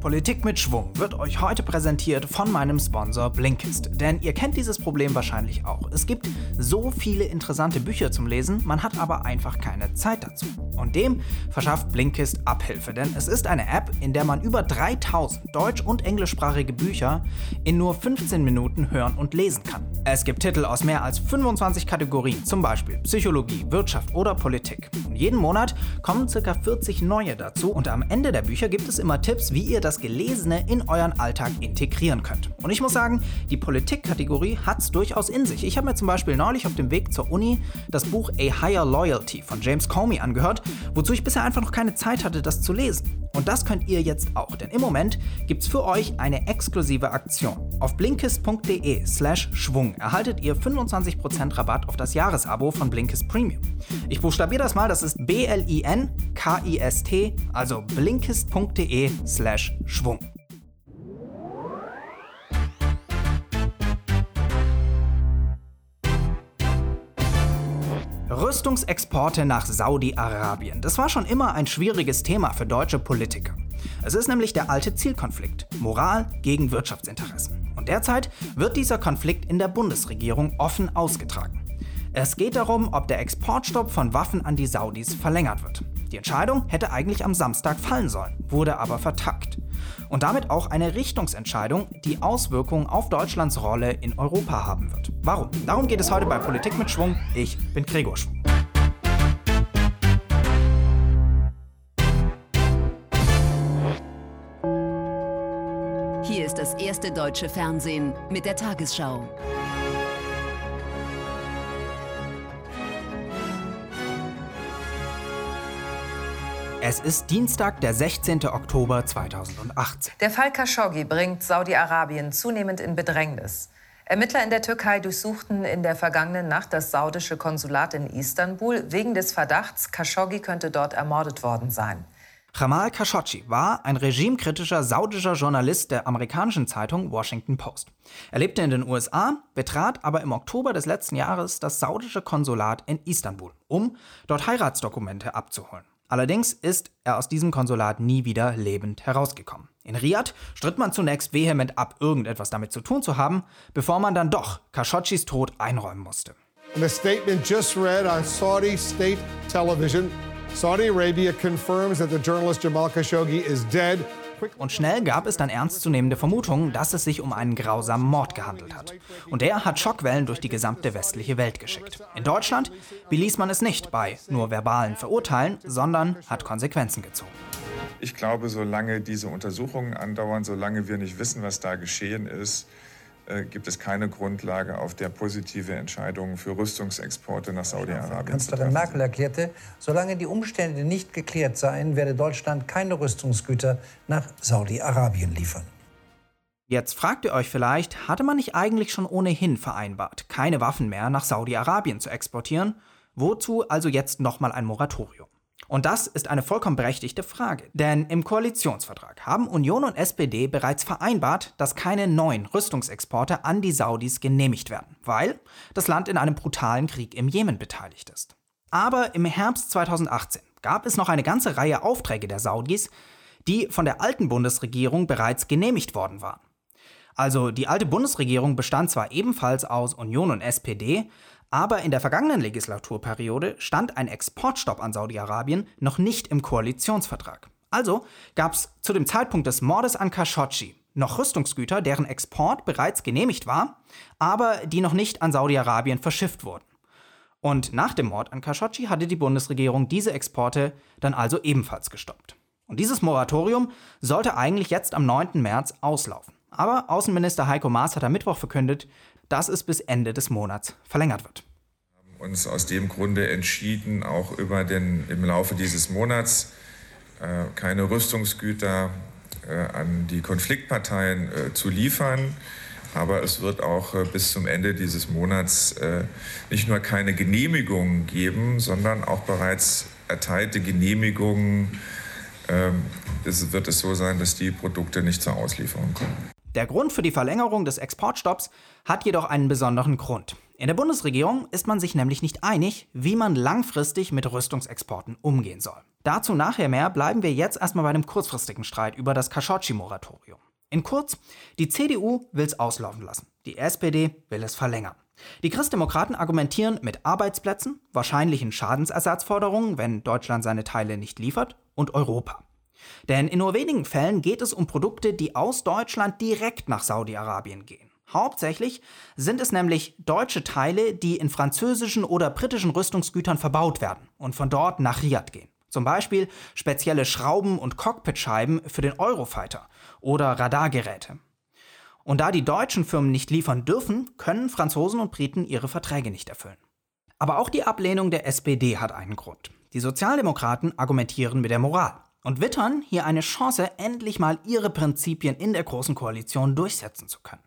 Politik mit Schwung wird euch heute präsentiert von meinem Sponsor Blinkist. Denn ihr kennt dieses Problem wahrscheinlich auch. Es gibt so viele interessante Bücher zum Lesen, man hat aber einfach keine Zeit dazu. Und dem verschafft Blinkist Abhilfe, denn es ist eine App, in der man über 3000 deutsch- und englischsprachige Bücher in nur 15 Minuten hören und lesen kann. Es gibt Titel aus mehr als 25 Kategorien, zum Beispiel Psychologie, Wirtschaft oder Politik. Und jeden Monat kommen ca. 40 neue dazu und am Ende der Bücher gibt es immer Tipps, wie ihr das Gelesene in euren Alltag integrieren könnt. Und ich muss sagen, die Politik-Kategorie hat es durchaus in sich. Ich habe mir zum Beispiel neulich auf dem Weg zur Uni das Buch A Higher Loyalty von James Comey angehört, wozu ich bisher einfach noch keine Zeit hatte, das zu lesen. Und das könnt ihr jetzt auch, denn im Moment gibt es für euch eine exklusive Aktion. Auf blinkist.de slash Schwung erhaltet ihr 25% Rabatt auf das Jahresabo von Blinkist Premium. Ich buchstabiere das mal, das ist B-L-I-N-K-I-S-T, also blinkist.de slash Schwung. Rüstungsexporte nach Saudi-Arabien. Das war schon immer ein schwieriges Thema für deutsche Politiker. Es ist nämlich der alte Zielkonflikt, Moral gegen Wirtschaftsinteressen. Und derzeit wird dieser Konflikt in der Bundesregierung offen ausgetragen. Es geht darum, ob der Exportstopp von Waffen an die Saudis verlängert wird. Die Entscheidung hätte eigentlich am Samstag fallen sollen, wurde aber vertagt. Und damit auch eine Richtungsentscheidung, die Auswirkungen auf Deutschlands Rolle in Europa haben wird. Warum? Darum geht es heute bei Politik mit Schwung. Ich bin Gregor Schwung. Das erste deutsche Fernsehen mit der Tagesschau. Es ist Dienstag, der 16. Oktober 2018. Der Fall Khashoggi bringt Saudi-Arabien zunehmend in Bedrängnis. Ermittler in der Türkei durchsuchten in der vergangenen Nacht das saudische Konsulat in Istanbul wegen des Verdachts, Khashoggi könnte dort ermordet worden sein. Jamal Khashoggi war ein regimekritischer saudischer Journalist der amerikanischen Zeitung Washington Post. Er lebte in den USA, betrat aber im Oktober des letzten Jahres das saudische Konsulat in Istanbul, um dort Heiratsdokumente abzuholen. Allerdings ist er aus diesem Konsulat nie wieder lebend herausgekommen. In Riyadh stritt man zunächst vehement ab, irgendetwas damit zu tun zu haben, bevor man dann doch Khashoggis Tod einräumen musste. In a statement just read on Saudi state television, Saudi Arabia confirms that the journalist Jamal Khashoggi is dead und schnell gab es dann ernstzunehmende Vermutungen, dass es sich um einen grausamen Mord gehandelt hat. Und der hat Schockwellen durch die gesamte westliche Welt geschickt. In Deutschland beließ man es nicht bei nur verbalen Verurteilen, sondern hat Konsequenzen gezogen. Ich glaube, solange diese Untersuchungen andauern, solange wir nicht wissen, was da geschehen ist, gibt es keine Grundlage, auf der positive Entscheidungen für Rüstungsexporte nach Saudi-Arabien Kanzlerin Merkel erklärte, solange die Umstände nicht geklärt seien, werde Deutschland keine Rüstungsgüter nach Saudi-Arabien liefern. Jetzt fragt ihr euch vielleicht, hatte man nicht eigentlich schon ohnehin vereinbart, keine Waffen mehr nach Saudi-Arabien zu exportieren? Wozu also jetzt nochmal ein Moratorium? Und das ist eine vollkommen berechtigte Frage, denn im Koalitionsvertrag haben Union und SPD bereits vereinbart, dass keine neuen Rüstungsexporte an die Saudis genehmigt werden, weil das Land in einem brutalen Krieg im Jemen beteiligt ist. Aber im Herbst 2018 gab es noch eine ganze Reihe Aufträge der Saudis, die von der alten Bundesregierung bereits genehmigt worden waren. Also die alte Bundesregierung bestand zwar ebenfalls aus Union und SPD, aber in der vergangenen Legislaturperiode stand ein Exportstopp an Saudi-Arabien noch nicht im Koalitionsvertrag. Also gab es zu dem Zeitpunkt des Mordes an Khashoggi noch Rüstungsgüter, deren Export bereits genehmigt war, aber die noch nicht an Saudi-Arabien verschifft wurden. Und nach dem Mord an Khashoggi hatte die Bundesregierung diese Exporte dann also ebenfalls gestoppt. Und dieses Moratorium sollte eigentlich jetzt am 9. März auslaufen. Aber Außenminister Heiko Maas hat am Mittwoch verkündet, dass es bis Ende des Monats verlängert wird. Wir haben uns aus dem Grunde entschieden, auch über den, im Laufe dieses Monats äh, keine Rüstungsgüter äh, an die Konfliktparteien äh, zu liefern. Aber es wird auch äh, bis zum Ende dieses Monats äh, nicht nur keine Genehmigungen geben, sondern auch bereits erteilte Genehmigungen. Ähm, es wird es so sein, dass die Produkte nicht zur Auslieferung kommen. Der Grund für die Verlängerung des Exportstopps hat jedoch einen besonderen Grund. In der Bundesregierung ist man sich nämlich nicht einig, wie man langfristig mit Rüstungsexporten umgehen soll. Dazu nachher mehr, bleiben wir jetzt erstmal bei dem kurzfristigen Streit über das Khashoggi-Moratorium. In kurz, die CDU will es auslaufen lassen, die SPD will es verlängern. Die Christdemokraten argumentieren mit Arbeitsplätzen, wahrscheinlichen Schadensersatzforderungen, wenn Deutschland seine Teile nicht liefert, und Europa. Denn in nur wenigen Fällen geht es um Produkte, die aus Deutschland direkt nach Saudi-Arabien gehen. Hauptsächlich sind es nämlich deutsche Teile, die in französischen oder britischen Rüstungsgütern verbaut werden und von dort nach Riyadh gehen. Zum Beispiel spezielle Schrauben und Cockpitscheiben für den Eurofighter oder Radargeräte. Und da die deutschen Firmen nicht liefern dürfen, können Franzosen und Briten ihre Verträge nicht erfüllen. Aber auch die Ablehnung der SPD hat einen Grund. Die Sozialdemokraten argumentieren mit der Moral und wittern hier eine Chance, endlich mal ihre Prinzipien in der Großen Koalition durchsetzen zu können.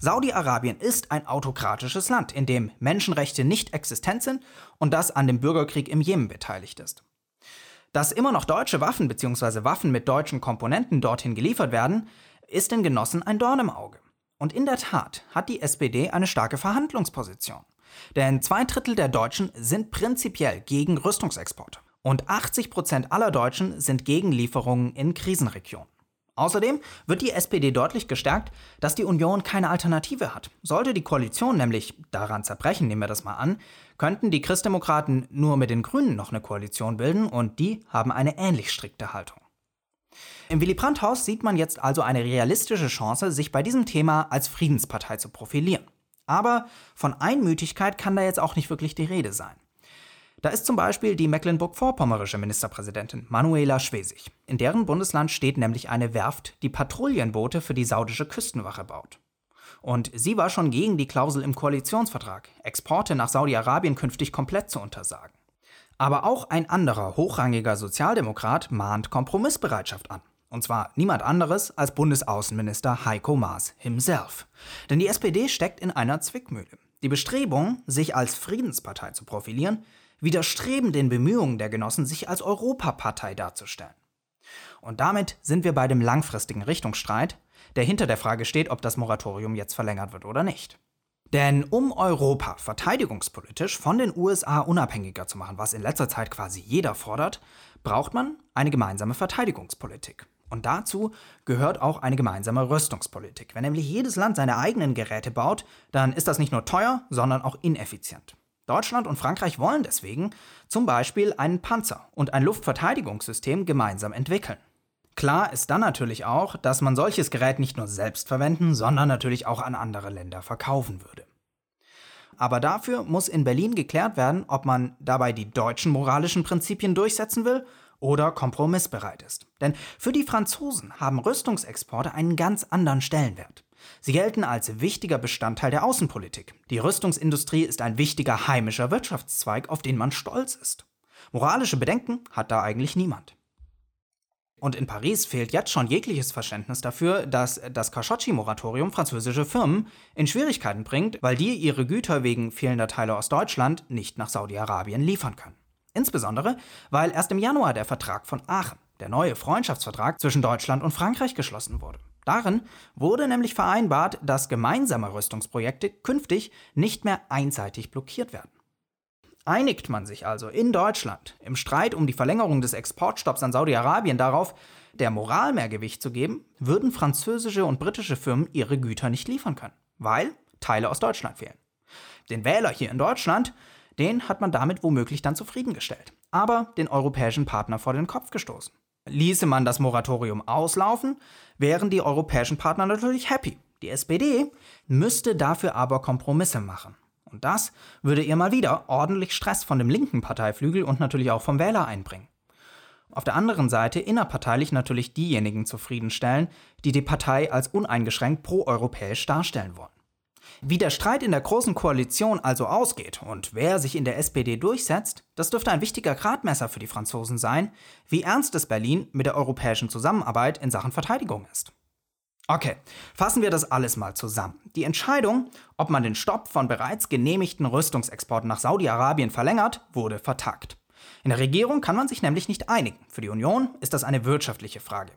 Saudi-Arabien ist ein autokratisches Land, in dem Menschenrechte nicht existent sind und das an dem Bürgerkrieg im Jemen beteiligt ist. Dass immer noch deutsche Waffen bzw. Waffen mit deutschen Komponenten dorthin geliefert werden, ist den Genossen ein Dorn im Auge. Und in der Tat hat die SPD eine starke Verhandlungsposition. Denn zwei Drittel der Deutschen sind prinzipiell gegen Rüstungsexporte. Und 80 Prozent aller Deutschen sind gegen Lieferungen in Krisenregionen. Außerdem wird die SPD deutlich gestärkt, dass die Union keine Alternative hat. Sollte die Koalition nämlich daran zerbrechen, nehmen wir das mal an, könnten die Christdemokraten nur mit den Grünen noch eine Koalition bilden und die haben eine ähnlich strikte Haltung. Im Willy Brandt-Haus sieht man jetzt also eine realistische Chance, sich bei diesem Thema als Friedenspartei zu profilieren. Aber von Einmütigkeit kann da jetzt auch nicht wirklich die Rede sein. Da ist zum Beispiel die Mecklenburg-Vorpommerische Ministerpräsidentin Manuela Schwesig. In deren Bundesland steht nämlich eine Werft, die Patrouillenboote für die saudische Küstenwache baut. Und sie war schon gegen die Klausel im Koalitionsvertrag, Exporte nach Saudi-Arabien künftig komplett zu untersagen. Aber auch ein anderer hochrangiger Sozialdemokrat mahnt Kompromissbereitschaft an. Und zwar niemand anderes als Bundesaußenminister Heiko Maas himself. Denn die SPD steckt in einer Zwickmühle. Die Bestrebung, sich als Friedenspartei zu profilieren, widerstreben den Bemühungen der Genossen, sich als Europapartei darzustellen. Und damit sind wir bei dem langfristigen Richtungsstreit, der hinter der Frage steht, ob das Moratorium jetzt verlängert wird oder nicht. Denn um Europa verteidigungspolitisch von den USA unabhängiger zu machen, was in letzter Zeit quasi jeder fordert, braucht man eine gemeinsame Verteidigungspolitik. Und dazu gehört auch eine gemeinsame Rüstungspolitik. Wenn nämlich jedes Land seine eigenen Geräte baut, dann ist das nicht nur teuer, sondern auch ineffizient. Deutschland und Frankreich wollen deswegen zum Beispiel einen Panzer und ein Luftverteidigungssystem gemeinsam entwickeln. Klar ist dann natürlich auch, dass man solches Gerät nicht nur selbst verwenden, sondern natürlich auch an andere Länder verkaufen würde. Aber dafür muss in Berlin geklärt werden, ob man dabei die deutschen moralischen Prinzipien durchsetzen will oder kompromissbereit ist. Denn für die Franzosen haben Rüstungsexporte einen ganz anderen Stellenwert. Sie gelten als wichtiger Bestandteil der Außenpolitik. Die Rüstungsindustrie ist ein wichtiger heimischer Wirtschaftszweig, auf den man stolz ist. Moralische Bedenken hat da eigentlich niemand. Und in Paris fehlt jetzt schon jegliches Verständnis dafür, dass das Khashoggi-Moratorium französische Firmen in Schwierigkeiten bringt, weil die ihre Güter wegen fehlender Teile aus Deutschland nicht nach Saudi-Arabien liefern können. Insbesondere, weil erst im Januar der Vertrag von Aachen, der neue Freundschaftsvertrag zwischen Deutschland und Frankreich, geschlossen wurde. Darin wurde nämlich vereinbart, dass gemeinsame Rüstungsprojekte künftig nicht mehr einseitig blockiert werden. Einigt man sich also in Deutschland im Streit um die Verlängerung des Exportstopps an Saudi-Arabien darauf, der Moral mehr Gewicht zu geben, würden französische und britische Firmen ihre Güter nicht liefern können, weil Teile aus Deutschland fehlen. Den Wähler hier in Deutschland, den hat man damit womöglich dann zufriedengestellt, aber den europäischen Partner vor den Kopf gestoßen. Ließe man das Moratorium auslaufen, wären die europäischen Partner natürlich happy. Die SPD müsste dafür aber Kompromisse machen. Und das würde ihr mal wieder ordentlich Stress von dem linken Parteiflügel und natürlich auch vom Wähler einbringen. Auf der anderen Seite innerparteilich natürlich diejenigen zufriedenstellen, die die Partei als uneingeschränkt proeuropäisch darstellen wollen. Wie der Streit in der Großen Koalition also ausgeht und wer sich in der SPD durchsetzt, das dürfte ein wichtiger Gradmesser für die Franzosen sein, wie ernst es Berlin mit der europäischen Zusammenarbeit in Sachen Verteidigung ist. Okay, fassen wir das alles mal zusammen. Die Entscheidung, ob man den Stopp von bereits genehmigten Rüstungsexporten nach Saudi-Arabien verlängert, wurde vertagt. In der Regierung kann man sich nämlich nicht einigen. Für die Union ist das eine wirtschaftliche Frage,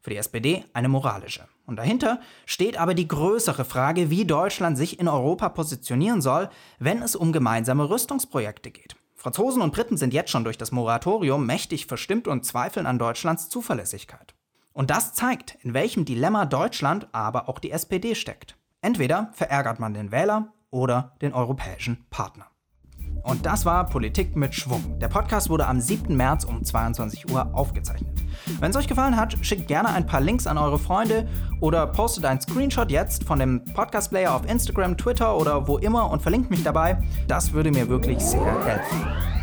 für die SPD eine moralische. Und dahinter steht aber die größere Frage, wie Deutschland sich in Europa positionieren soll, wenn es um gemeinsame Rüstungsprojekte geht. Franzosen und Briten sind jetzt schon durch das Moratorium mächtig verstimmt und zweifeln an Deutschlands Zuverlässigkeit. Und das zeigt, in welchem Dilemma Deutschland, aber auch die SPD steckt. Entweder verärgert man den Wähler oder den europäischen Partner. Und das war Politik mit Schwung. Der Podcast wurde am 7. März um 22 Uhr aufgezeichnet. Wenn es euch gefallen hat, schickt gerne ein paar Links an eure Freunde oder postet einen Screenshot jetzt von dem Podcast-Player auf Instagram, Twitter oder wo immer und verlinkt mich dabei. Das würde mir wirklich sehr helfen.